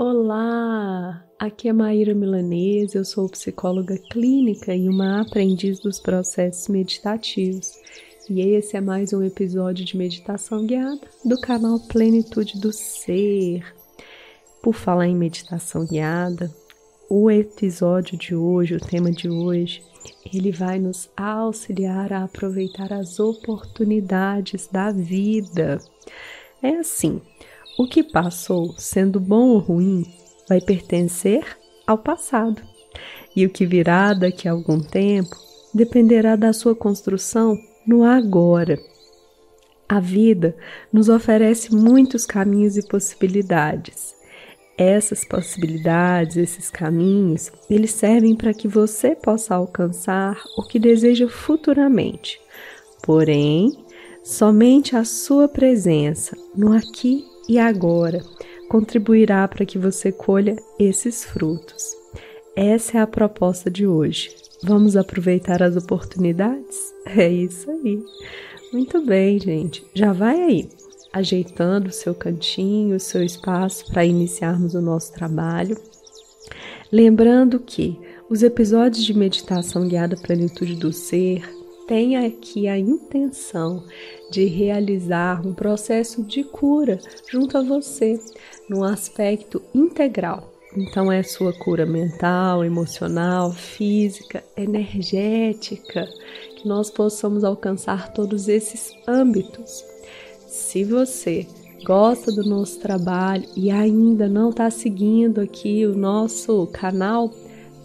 Olá! Aqui é Maíra Milanese, eu sou psicóloga clínica e uma aprendiz dos processos meditativos. E esse é mais um episódio de meditação guiada do canal Plenitude do Ser. Por falar em meditação guiada, o episódio de hoje, o tema de hoje, ele vai nos auxiliar a aproveitar as oportunidades da vida. É assim, o que passou, sendo bom ou ruim, vai pertencer ao passado. E o que virá daqui a algum tempo dependerá da sua construção no agora. A vida nos oferece muitos caminhos e possibilidades. Essas possibilidades, esses caminhos, eles servem para que você possa alcançar o que deseja futuramente. Porém, somente a sua presença no aqui e agora contribuirá para que você colha esses frutos. Essa é a proposta de hoje. Vamos aproveitar as oportunidades? É isso aí. Muito bem, gente. Já vai aí, ajeitando o seu cantinho, o seu espaço para iniciarmos o nosso trabalho. Lembrando que os episódios de meditação guiada plenitude do ser têm aqui a intenção de realizar um processo de cura junto a você, num aspecto integral. Então, é sua cura mental, emocional, física, energética, que nós possamos alcançar todos esses âmbitos. Se você gosta do nosso trabalho e ainda não está seguindo aqui o nosso canal,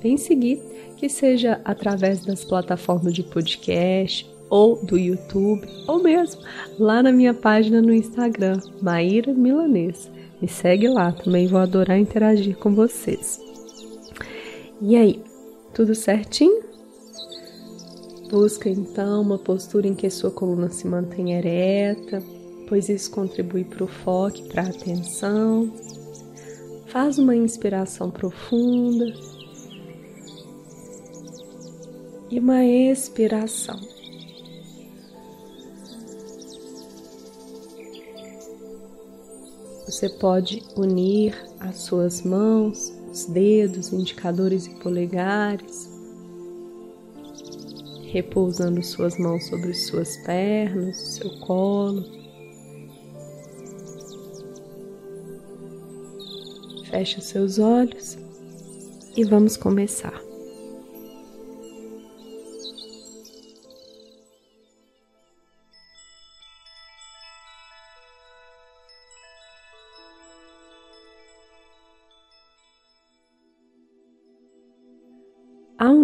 vem seguir, que seja através das plataformas de podcast ou do YouTube, ou mesmo lá na minha página no Instagram, Maíra Milanês. Me segue lá, também vou adorar interagir com vocês. E aí, tudo certinho? Busca então uma postura em que sua coluna se mantenha ereta, pois isso contribui para o foco para a atenção. Faz uma inspiração profunda e uma expiração. Você pode unir as suas mãos, os dedos, indicadores e polegares, repousando suas mãos sobre suas pernas, seu colo. Feche seus olhos e vamos começar.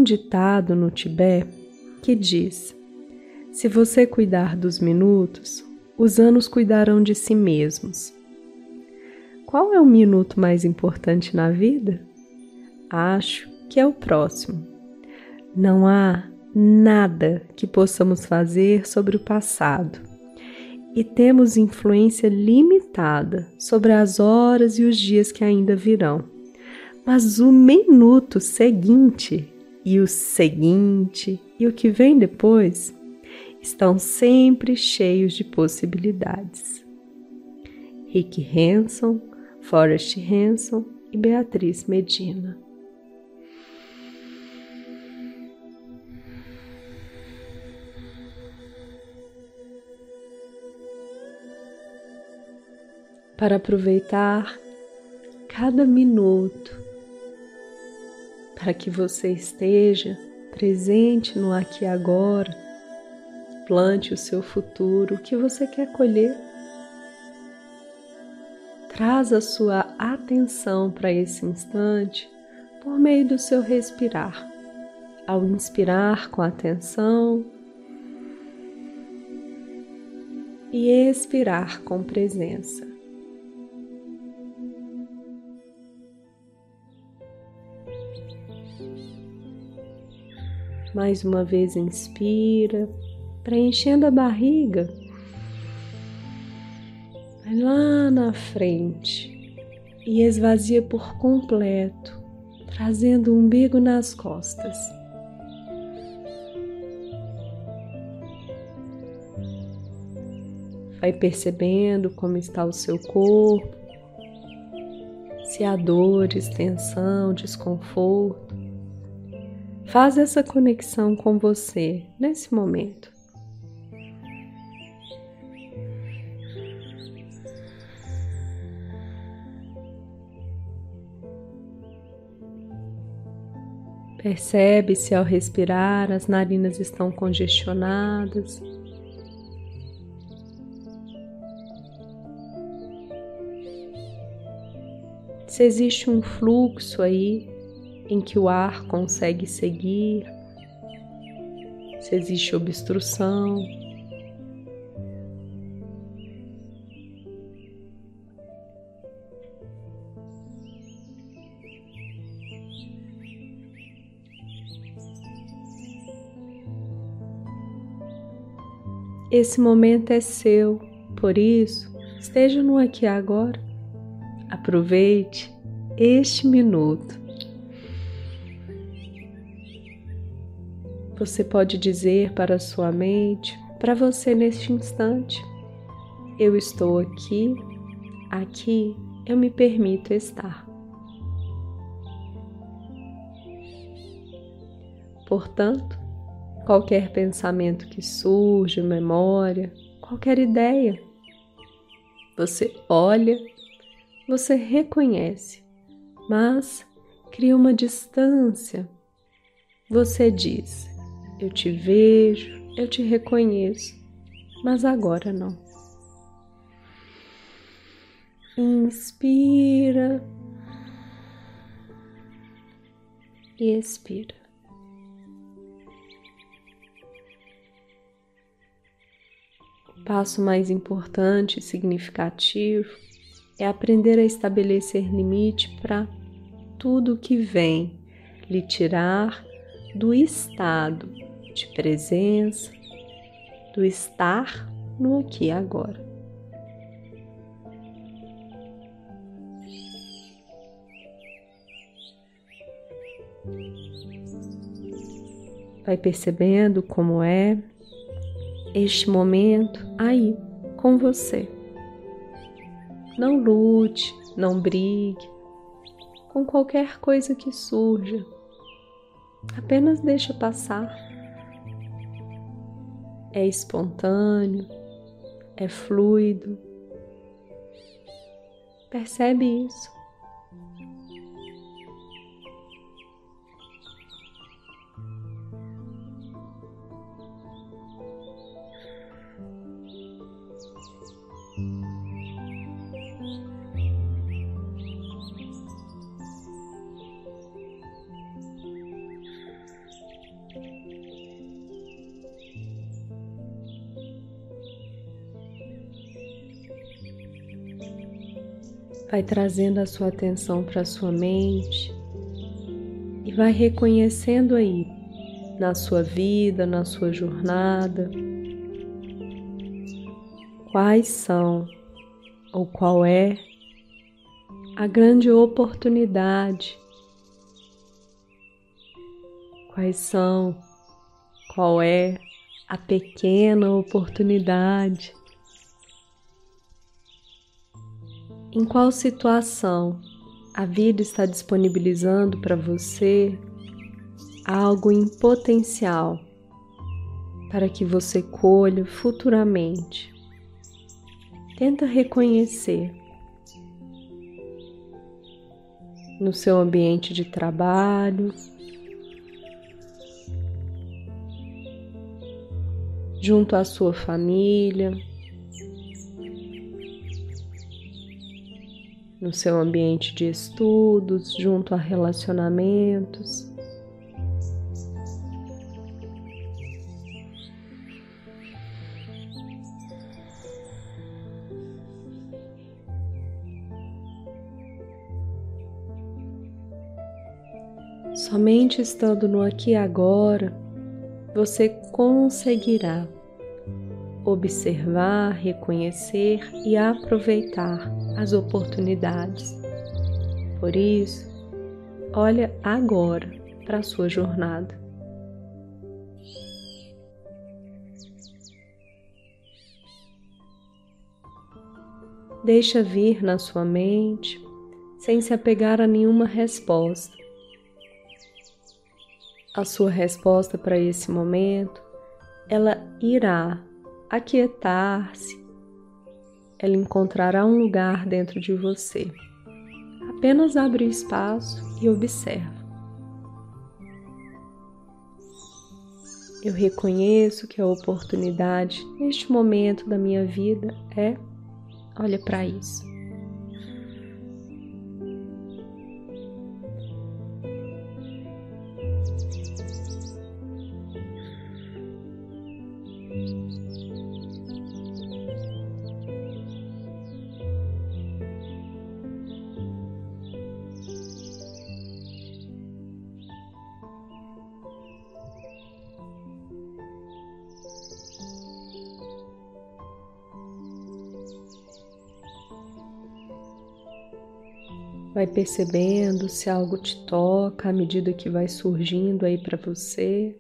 Ditado no Tibete que diz: Se você cuidar dos minutos, os anos cuidarão de si mesmos. Qual é o minuto mais importante na vida? Acho que é o próximo. Não há nada que possamos fazer sobre o passado e temos influência limitada sobre as horas e os dias que ainda virão. Mas o minuto seguinte e o seguinte e o que vem depois estão sempre cheios de possibilidades. Rick Hanson, Forrest Hanson e Beatriz Medina. Para aproveitar cada minuto para que você esteja presente no aqui e agora. Plante o seu futuro, o que você quer colher. Traz a sua atenção para esse instante por meio do seu respirar. Ao inspirar com atenção e expirar com presença. Mais uma vez inspira, preenchendo a barriga. Vai lá na frente e esvazia por completo, trazendo o umbigo nas costas. Vai percebendo como está o seu corpo, se há dores, tensão, desconforto. Faz essa conexão com você nesse momento. Percebe se ao respirar as narinas estão congestionadas. Se existe um fluxo aí em que o ar consegue seguir, se existe obstrução. Esse momento é seu, por isso, esteja no aqui agora. Aproveite este minuto. Você pode dizer para a sua mente, para você neste instante: Eu estou aqui, aqui eu me permito estar. Portanto, qualquer pensamento que surge, memória, qualquer ideia. Você olha, você reconhece, mas cria uma distância. Você diz: Eu te vejo, eu te reconheço, mas agora não. Inspira e expira. passo mais importante e significativo é aprender a estabelecer limite para tudo que vem lhe tirar do estado de presença, do estar no aqui e agora. Vai percebendo como é este momento aí com você. Não lute, não brigue com qualquer coisa que surja. Apenas deixa passar. É espontâneo, é fluido. Percebe isso? Vai trazendo a sua atenção para a sua mente e vai reconhecendo aí na sua vida, na sua jornada, quais são ou qual é a grande oportunidade, quais são, qual é a pequena oportunidade Em qual situação a vida está disponibilizando para você algo em potencial para que você colha futuramente? Tenta reconhecer no seu ambiente de trabalho, junto à sua família. No seu ambiente de estudos, junto a relacionamentos. Somente estando no aqui e agora, você conseguirá observar, reconhecer e aproveitar as oportunidades. Por isso, olha agora para a sua jornada. Deixa vir na sua mente sem se apegar a nenhuma resposta. A sua resposta para esse momento, ela irá aquietar-se, ela encontrará um lugar dentro de você. Apenas abre o espaço e observa. Eu reconheço que a oportunidade neste momento da minha vida é olha para isso. Vai percebendo se algo te toca à medida que vai surgindo aí para você.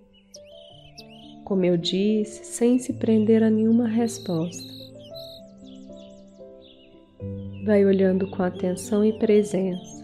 Como eu disse, sem se prender a nenhuma resposta. Vai olhando com atenção e presença.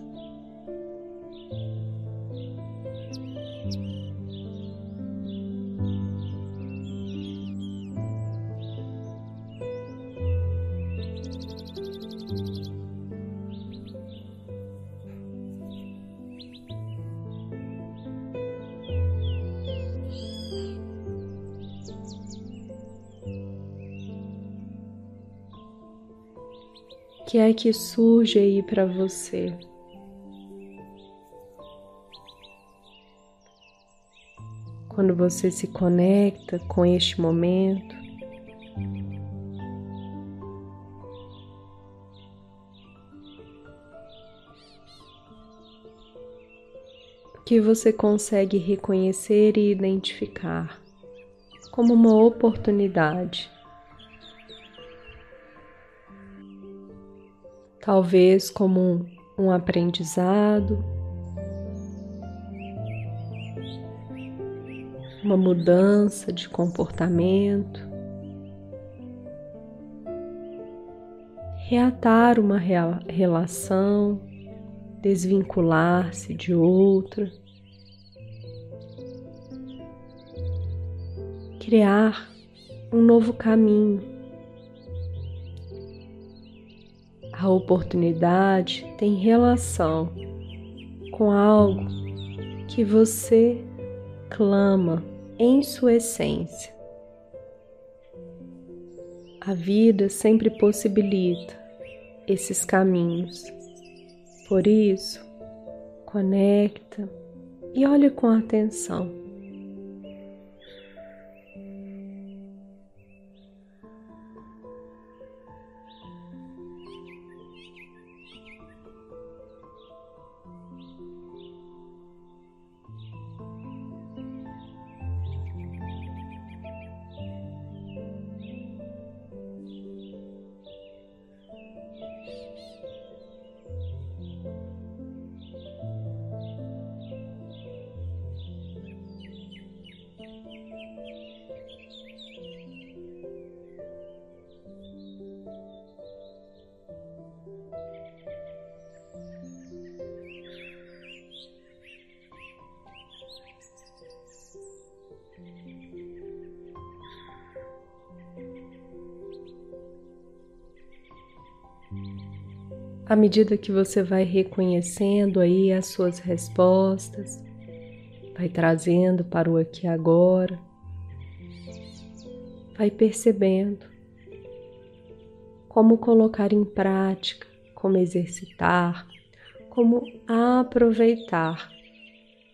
Que é que surge aí para você? Quando você se conecta com este momento, que você consegue reconhecer e identificar como uma oportunidade talvez como um, aprendizado, uma mudança de comportamento, reatar uma relação, desvincular-se de outra, criar um novo caminho oportunidade tem relação com algo que você clama em sua essência. A vida sempre possibilita esses caminhos. Por isso, conecta e olha com atenção. À medida que você vai reconhecendo aí as suas respostas, vai trazendo para o aqui agora, vai percebendo como colocar em prática, como exercitar, como aproveitar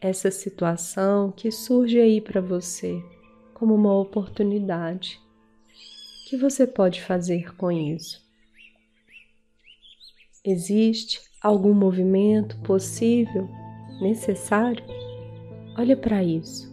essa situação que surge aí para você como uma oportunidade. O que você pode fazer com isso? Existe algum movimento possível, necessário? Olha para isso.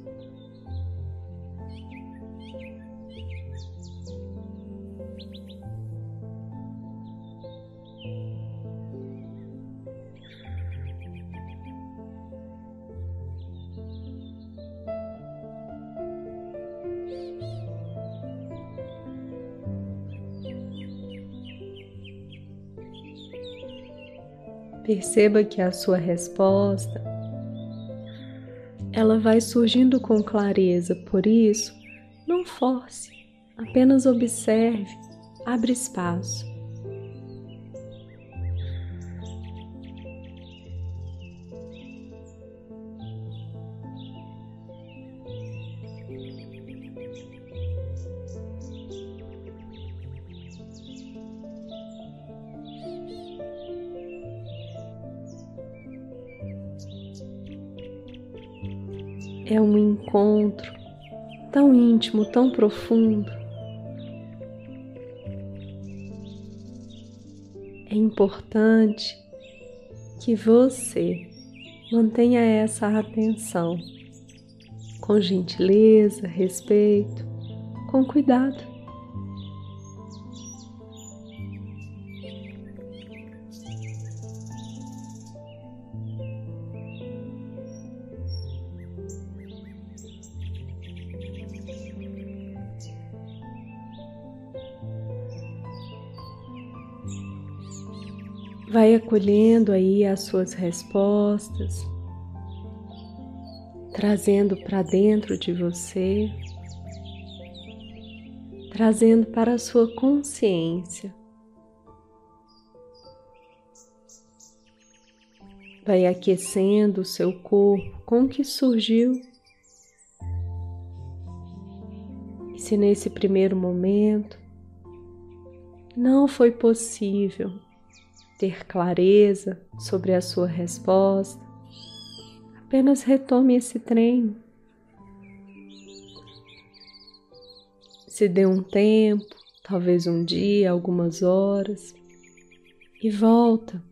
Perceba que a sua resposta ela vai surgindo com clareza, por isso, não force, apenas observe, abre espaço. Íntimo, tão profundo. É importante que você mantenha essa atenção com gentileza, respeito, com cuidado. Vai acolhendo aí as suas respostas, trazendo para dentro de você, trazendo para a sua consciência. Vai aquecendo o seu corpo com o que surgiu. E se nesse primeiro momento não foi possível ter clareza sobre a sua resposta, apenas retome esse treino. Se dê um tempo, talvez um dia, algumas horas, e volta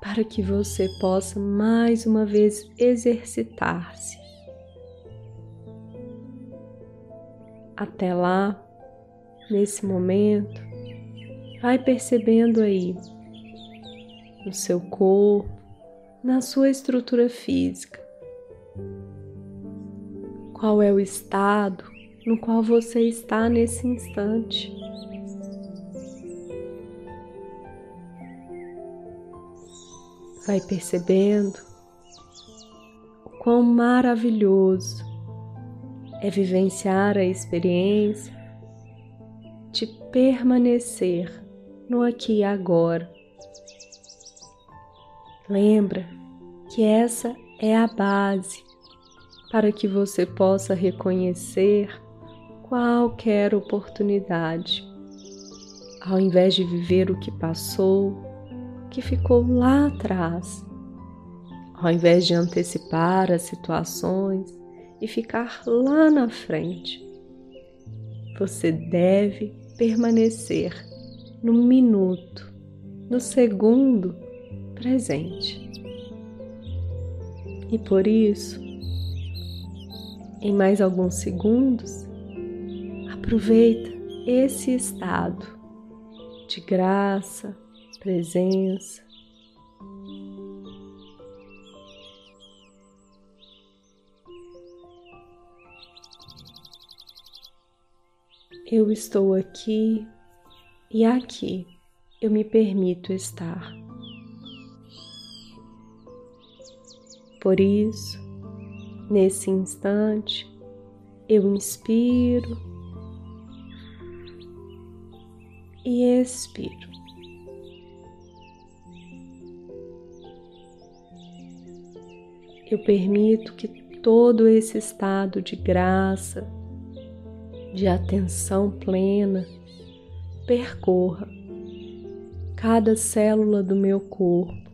para que você possa mais uma vez exercitar-se. Até lá, nesse momento, vai percebendo aí no seu corpo, na sua estrutura física. Qual é o estado no qual você está nesse instante? Vai percebendo o quão maravilhoso é vivenciar a experiência de permanecer no aqui e agora Lembra que essa é a base para que você possa reconhecer qualquer oportunidade. Ao invés de viver o que passou, que ficou lá atrás, ao invés de antecipar as situações e ficar lá na frente, você deve permanecer no minuto, no segundo presente. E por isso, em mais alguns segundos, aproveita esse estado de graça, presença. Eu estou aqui e aqui eu me permito estar. Por isso, nesse instante, eu inspiro e expiro. Eu permito que todo esse estado de graça, de atenção plena, percorra cada célula do meu corpo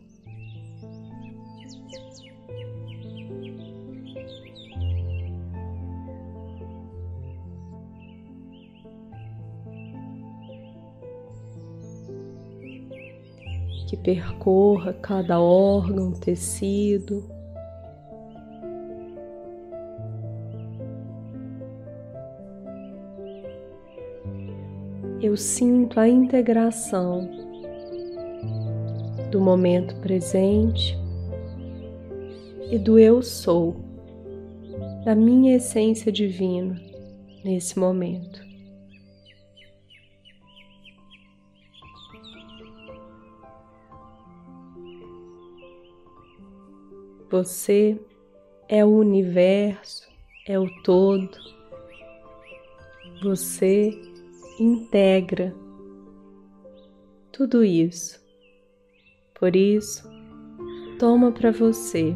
percorra cada órgão, tecido. Eu sinto a integração do momento presente e do eu sou, da minha essência divina nesse momento. Você é o universo, é o todo. Você integra tudo isso. Por isso, toma para você,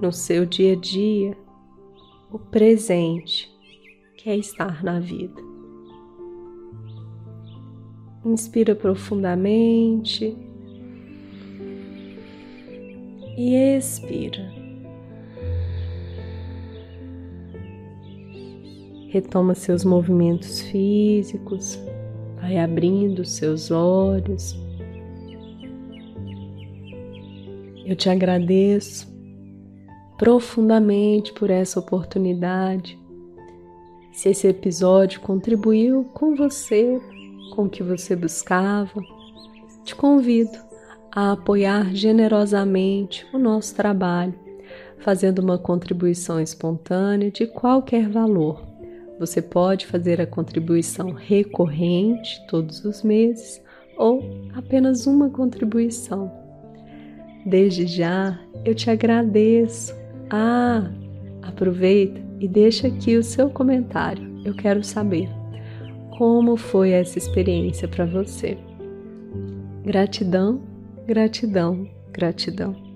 no seu dia a dia, o presente que é estar na vida. Inspira profundamente e expira. Retoma seus movimentos físicos, vai abrindo seus olhos. Eu te agradeço profundamente por essa oportunidade. Se esse episódio contribuiu com você, com o que você buscava, te convido a apoiar generosamente o nosso trabalho, fazendo uma contribuição espontânea de qualquer valor. Você pode fazer a contribuição recorrente todos os meses ou apenas uma contribuição. Desde já eu te agradeço. Ah, aproveita e deixa aqui o seu comentário. Eu quero saber como foi essa experiência para você. Gratidão Gratidão, gratidão.